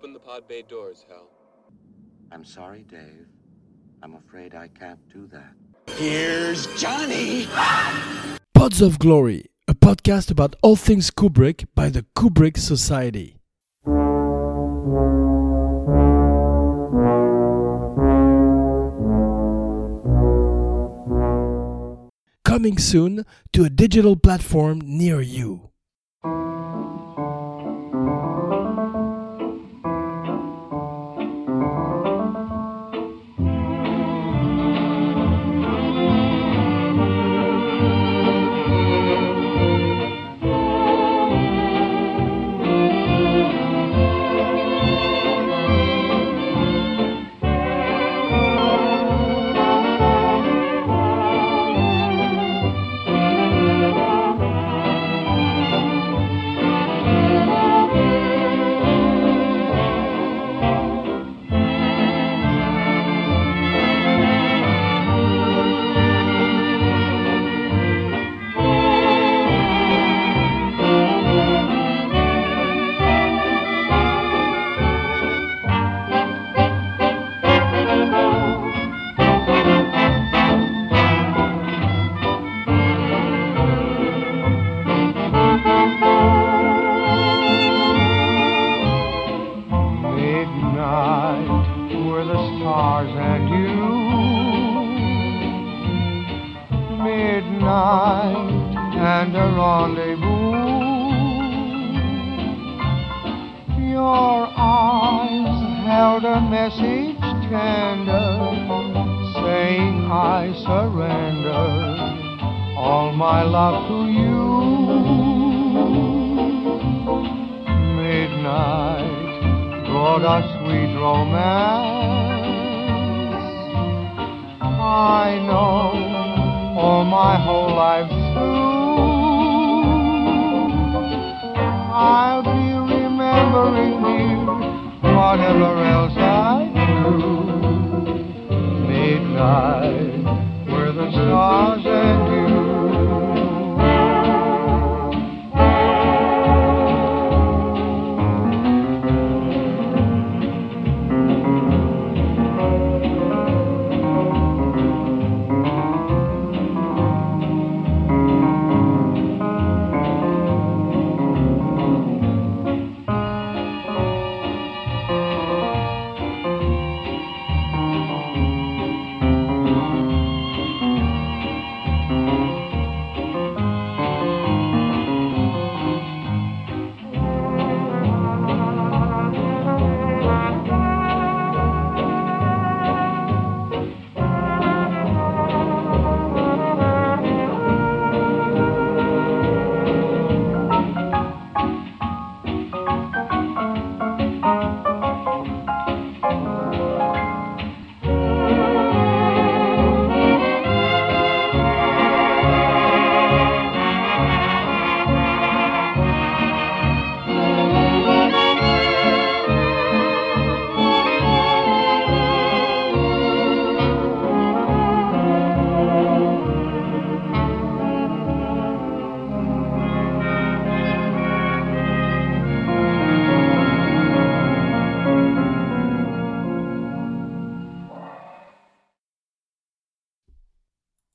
Open the pod bay doors, Hal. I'm sorry, Dave. I'm afraid I can't do that. Here's Johnny. Pods of Glory, a podcast about all things Kubrick by the Kubrick Society. Coming soon to a digital platform near you. Stars and you. Midnight and a rendezvous. Your eyes held a message tender, saying I surrender all my love to you. Midnight brought us sweet romance. I know all my whole life through. I'll be remembering you, whatever else I do. Midnight